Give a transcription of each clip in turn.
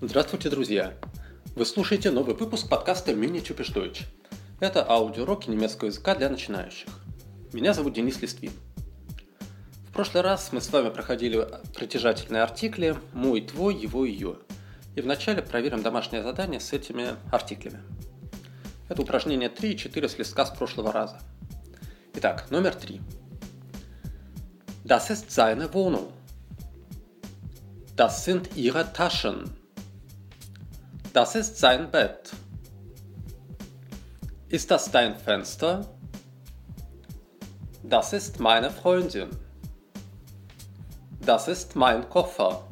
Здравствуйте, друзья! Вы слушаете новый выпуск подкаста Typisch Deutsch. Это аудиоуроки немецкого языка для начинающих. Меня зовут Денис Листвин. В прошлый раз мы с вами проходили притяжательные артикли «мой», «твой», «его», «ее». И вначале проверим домашнее задание с этими артиклями. Это упражнение 3 и 4 с листка с прошлого раза. Итак, номер 3. Das ist seine Wohnung. Das sind ihre Taschen. Das ist sein Bett. Ist das dein Fenster? Das ist meine Freundin. Das ist mein Koffer.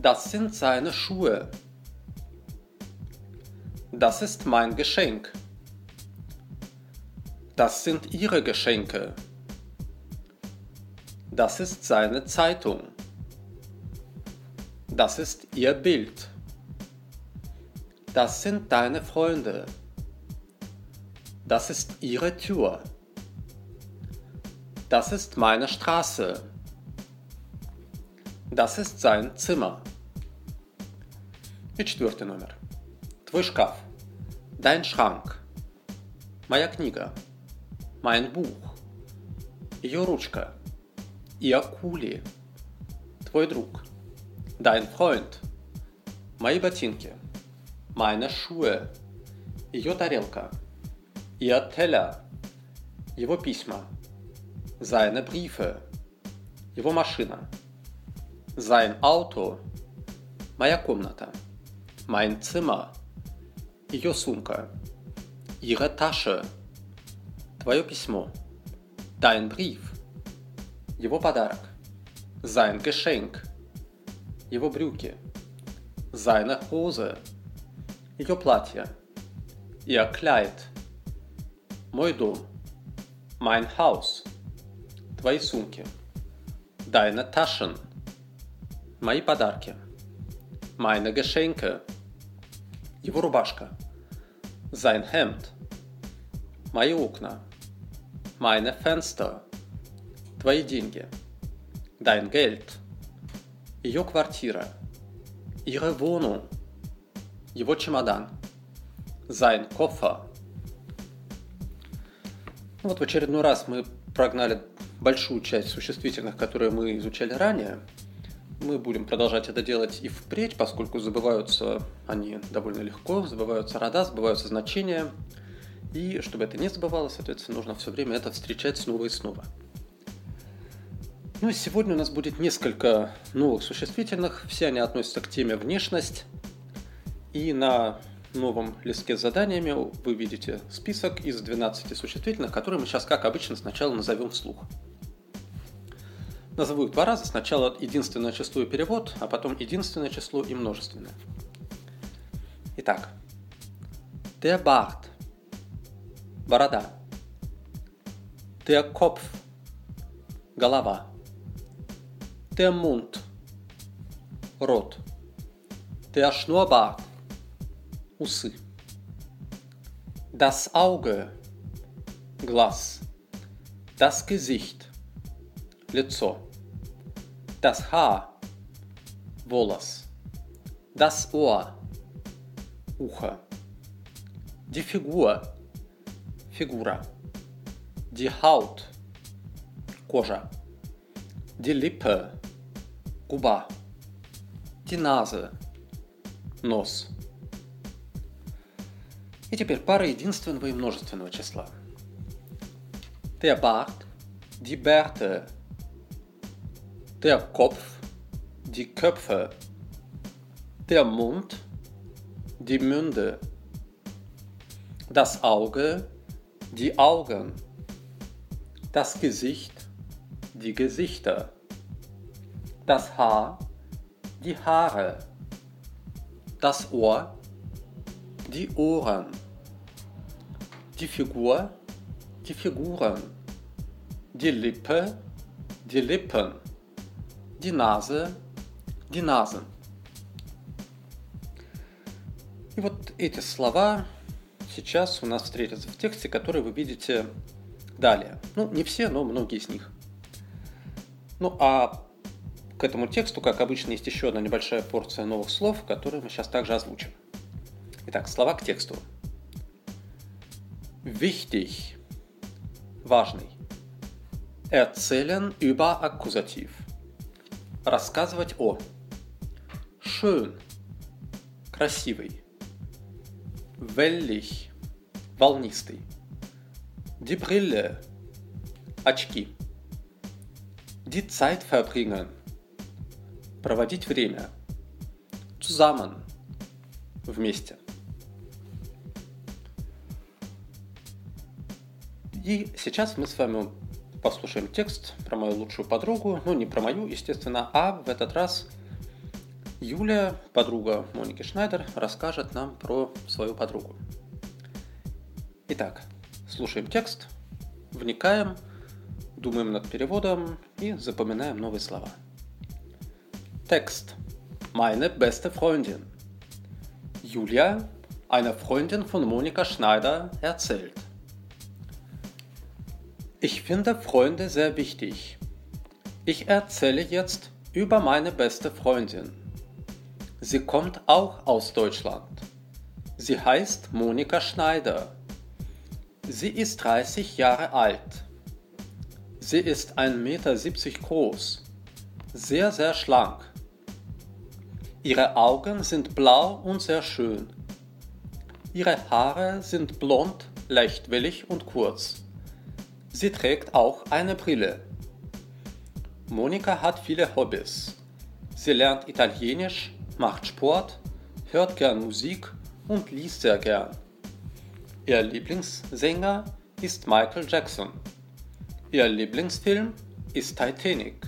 Das sind seine Schuhe. Das ist mein Geschenk. Das sind ihre Geschenke. Das ist seine Zeitung. Das ist ihr Bild. Das sind deine Freunde. Das ist ihre Tür. Das ist meine Straße. Das ist sein Zimmer. И четвертый номер. Твой шкаф. Dein Schrank. Моя книга. Mein Buch. Ее ручка. Ihr Kuli. Твой друг. Dein Freund. Мои ботинки. Meine Schuhe. Ее тарелка. Ihr Teller. Его письма. Seine Briefe. Его машина. Sein Auto. Моя комната. Mein Zimmer. Ее сумка. Ihre Tasche. Твое письмо. Dein Brief. Его подарок. Sein Geschenk его брюки, seine Hose, ее платье, ihr Kleid, мой дом, mein Haus, твои сумки, deine Taschen, мои подарки, meine Geschenke, его рубашка, sein Hemd, мои окна, meine Fenster, твои деньги, dein Geld – ее квартира, ihre Wohnung, его чемодан, sein Koffer. Вот в очередной раз мы прогнали большую часть существительных, которые мы изучали ранее. Мы будем продолжать это делать и впредь, поскольку забываются они довольно легко, забываются рода, забываются значения. И чтобы это не забывалось, соответственно, нужно все время это встречать снова и снова. Ну и сегодня у нас будет несколько новых существительных. Все они относятся к теме внешность. И на новом листке с заданиями вы видите список из 12 существительных, которые мы сейчас, как обычно, сначала назовем вслух. Назову их два раза. Сначала единственное число и перевод, а потом единственное число и множественное. Итак. Der Bart. Борода. Der Kopf. Голова. Der Mund. Рот. Der Schnurrbart. Усы. Das Auge. Глаз. Das Gesicht. Лицо. Das Haar. Волос. Das Ohr. Ухо. Die Figur. Фигура. Die Haut. Кожа. Die Lippe губа. Die Nase. Нос. И теперь пара единственного и множественного числа. Der Bart, die Bärte. Der Kopf, die Köpfe. Der Mund, die Münde. Das Auge, die Augen. Das Gesicht, die Gesichter das Haar, die Haare, das Ohr, die Ohren, die Figur, die Figuren, die Lippe, die Lippen, die Nase. И вот эти слова сейчас у нас встретятся в тексте, который вы видите далее. Ну, не все, но многие из них. Ну, а к этому тексту, как обычно, есть еще одна небольшая порция новых слов, которые мы сейчас также озвучим. Итак, слова к тексту. Wichtig. Важный. Erzählen über Akkusativ. Рассказывать о. Schön. Красивый. Wellig. Волнистый. Die Brille. Очки. Die Zeit verbringen. Проводить время. Zusammen. Вместе. И сейчас мы с вами послушаем текст про мою лучшую подругу. Ну, не про мою, естественно, а в этот раз Юля, подруга Моники Шнайдер, расскажет нам про свою подругу. Итак, слушаем текст, вникаем, думаем над переводом и запоминаем новые слова. Текст. Meine beste Freundin. Julia, eine Freundin von Monika Schneider, erzählt. Ich finde Freunde sehr wichtig. Ich erzähle jetzt über meine beste Freundin. Sie kommt auch aus Deutschland. Sie heißt Monika Schneider. Sie ist 30 Jahre alt. Sie ist 1,70 Meter groß, sehr, sehr schlank. Ihre Augen sind blau und sehr schön. Ihre Haare sind blond, leicht wellig und kurz. Sie trägt auch eine Brille. Monika hat viele Hobbys. Sie lernt Italienisch, macht Sport, hört gern Musik und liest sehr gern. Ihr Lieblingssänger ist Michael Jackson. Ihr Lieblingsfilm ist Titanic.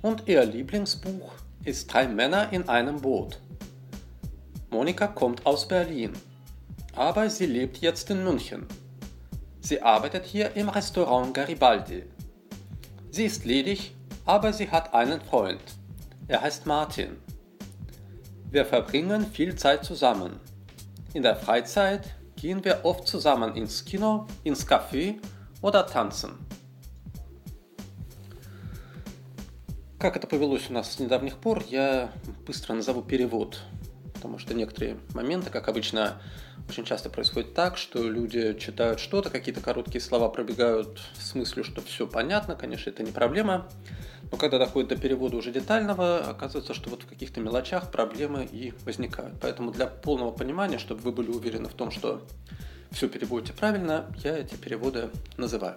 Und ihr Lieblingsbuch ist Drei Männer in einem Boot. Monika kommt aus Berlin, aber sie lebt jetzt in München. Sie arbeitet hier im Restaurant Garibaldi. Sie ist ledig, aber sie hat einen Freund. Er heißt Martin. Wir verbringen viel Zeit zusammen. In der Freizeit gehen wir oft zusammen ins Kino, ins Café oder tanzen. Как это повелось у нас с недавних пор, я быстро назову перевод, потому что некоторые моменты, как обычно, очень часто происходит так, что люди читают что-то, какие-то короткие слова пробегают с мыслью, что все понятно, конечно, это не проблема. Но когда доходит до перевода уже детального, оказывается, что вот в каких-то мелочах проблемы и возникают. Поэтому для полного понимания, чтобы вы были уверены в том, что все переводите правильно, я эти переводы называю.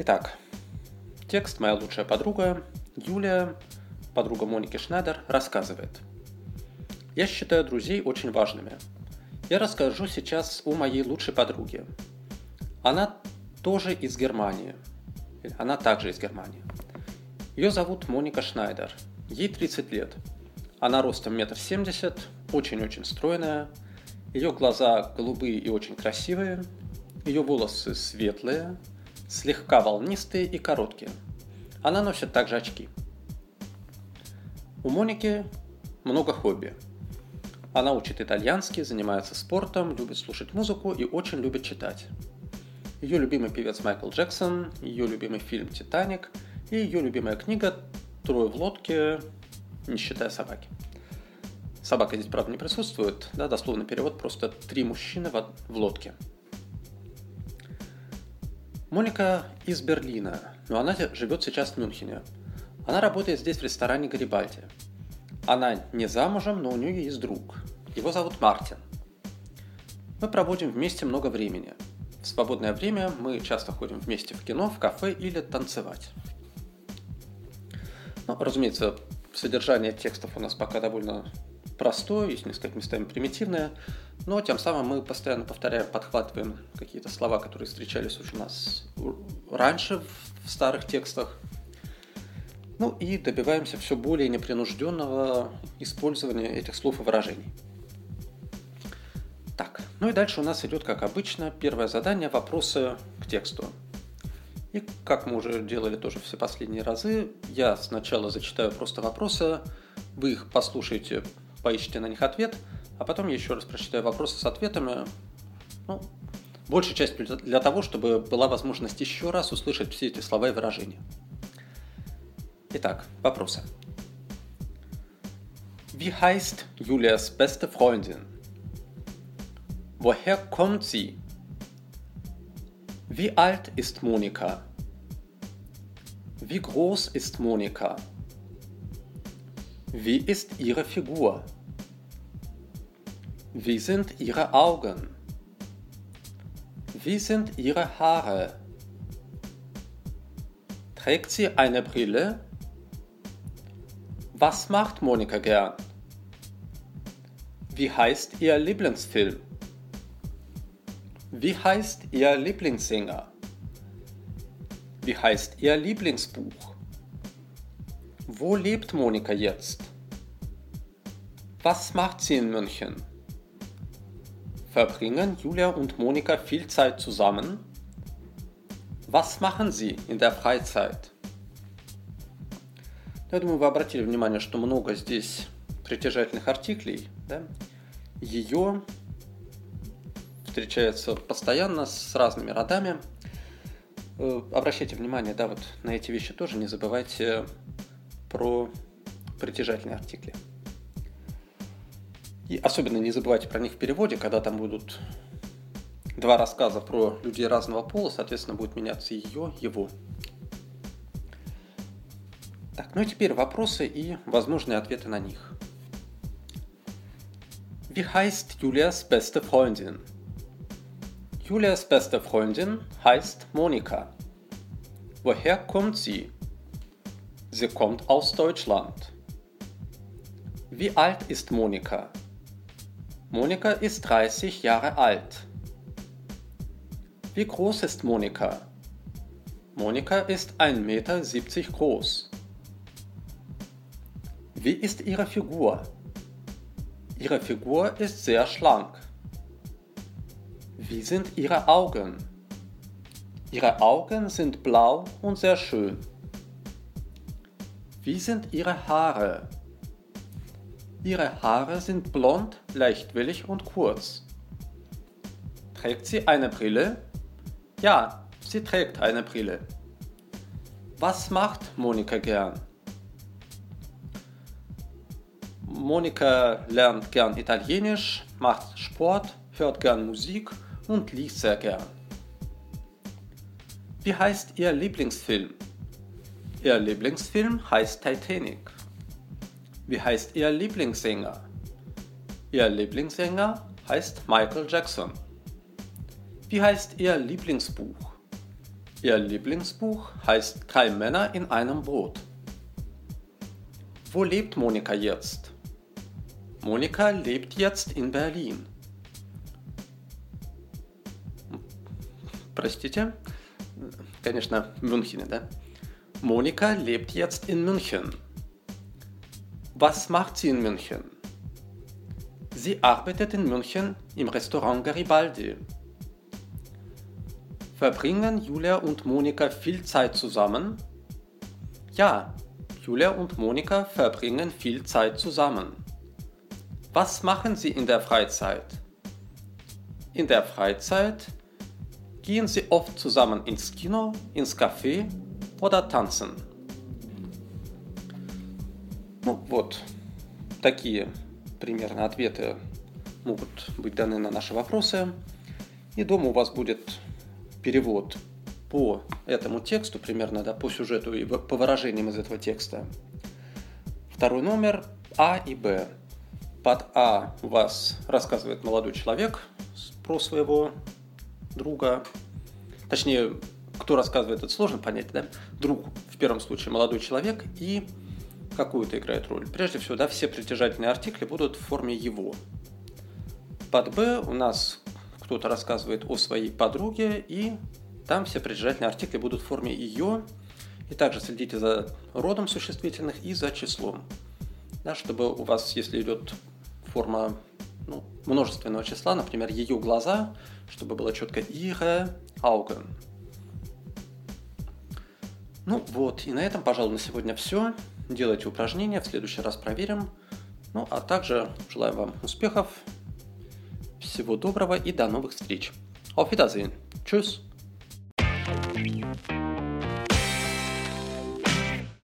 Итак, текст «Моя лучшая подруга» Юлия, подруга Моники Шнайдер, рассказывает – я считаю друзей очень важными. Я расскажу сейчас о моей лучшей подруге. Она тоже из Германии. Она также из Германии. Ее зовут Моника Шнайдер. Ей 30 лет. Она ростом метр семьдесят, очень-очень стройная. Ее глаза голубые и очень красивые. Ее волосы светлые, слегка волнистые и короткие. Она носит также очки. У Моники много хобби – она учит итальянский, занимается спортом, любит слушать музыку и очень любит читать. Ее любимый певец Майкл Джексон, ее любимый фильм «Титаник» и ее любимая книга «Трое в лодке, не считая собаки». Собака здесь, правда, не присутствует, да, дословный перевод просто «три мужчины в, лодке». Моника из Берлина, но она живет сейчас в Мюнхене. Она работает здесь в ресторане Гарибальди – она не замужем, но у нее есть друг. Его зовут Мартин. Мы проводим вместе много времени. В свободное время мы часто ходим вместе в кино, в кафе или танцевать. Ну, разумеется, содержание текстов у нас пока довольно простое, есть несколько местами примитивное, но тем самым мы постоянно повторяем, подхватываем какие-то слова, которые встречались уже у нас раньше в старых текстах – ну и добиваемся все более непринужденного использования этих слов и выражений. Так, ну и дальше у нас идет, как обычно, первое задание – вопросы к тексту. И как мы уже делали тоже все последние разы, я сначала зачитаю просто вопросы, вы их послушаете поищите на них ответ, а потом я еще раз прочитаю вопросы с ответами. Ну, большая часть для того, чтобы была возможность еще раз услышать все эти слова и выражения. Итак, вопросы. Wie heißt Julias beste Freundin? Woher kommt sie? Wie alt ist Monika? Wie groß ist Monika? Wie ist ihre Figur? Wie sind ihre Augen? Wie sind ihre Haare? Trägt sie eine Brille? Was macht Monika gern? Wie heißt ihr Lieblingsfilm? Wie heißt ihr Lieblingssänger? Wie heißt ihr Lieblingsbuch? Wo lebt Monika jetzt? Was macht sie in München? Verbringen Julia und Monika viel Zeit zusammen? Was machen sie in der Freizeit? Я думаю, вы обратили внимание, что много здесь притяжательных артиклей. Да? Ее встречается постоянно с разными родами. Э, обращайте внимание, да, вот на эти вещи тоже не забывайте про притяжательные артикли. И особенно не забывайте про них в переводе, когда там будут два рассказа про людей разного пола, соответственно, будет меняться ее, его. Так, ну и теперь вопросы и возможные ответы на них. Wie heißt Julias beste Freundin? Julias beste Freundin heißt Monika. Woher kommt sie? Sie kommt aus Deutschland. Wie alt ist Monika? Monika ist 30 Jahre alt. Wie groß ist Monika? Monika ist 1,70 Meter groß. Wie ist ihre Figur? Ihre Figur ist sehr schlank. Wie sind ihre Augen? Ihre Augen sind blau und sehr schön. Wie sind Ihre Haare? Ihre Haare sind blond, leichtwillig und kurz. Trägt sie eine Brille? Ja, sie trägt eine Brille. Was macht Monika gern? Monika lernt gern Italienisch, macht Sport, hört gern Musik und liest sehr gern. Wie heißt Ihr Lieblingsfilm? Ihr Lieblingsfilm heißt Titanic. Wie heißt Ihr Lieblingssänger? Ihr Lieblingssänger heißt Michael Jackson. Wie heißt Ihr Lieblingsbuch? Ihr Lieblingsbuch heißt Drei Männer in einem Boot. Wo lebt Monika jetzt? Monika lebt jetzt in Berlin. Простите? Конечно, в Мюнхене, да? Monika lebt jetzt in München. Was macht sie in München? Sie arbeitet in München im Restaurant Garibaldi. Verbringen Julia und Monika viel Zeit zusammen? Ja, Julia und Monika verbringen viel Zeit zusammen. Was machen sie in der Freizeit? In der Freizeit gehen sie oft zusammen ins Kino, ins Café oder tanzen. Ну вот, такие примерно ответы могут быть даны на наши вопросы. И дома у вас будет перевод по этому тексту, примерно да, по сюжету и по выражениям из этого текста. Второй номер А и Б. Под А вас рассказывает молодой человек про своего друга. Точнее, кто рассказывает, это сложно понять, да? Друг, в первом случае, молодой человек, и какую-то играет роль. Прежде всего, да, все притяжательные артикли будут в форме его. Под «б» у нас кто-то рассказывает о своей подруге, и там все притяжательные артикли будут в форме ее. И также следите за родом существительных и за числом. Да, чтобы у вас, если идет форма ну, множественного числа, например, ее глаза, чтобы было четко ihre Augen. Ну вот, и на этом, пожалуй, на сегодня все. Делайте упражнения, в следующий раз проверим. Ну, а также желаем вам успехов, всего доброго и до новых встреч. Auf Wiedersehen. Tschüss.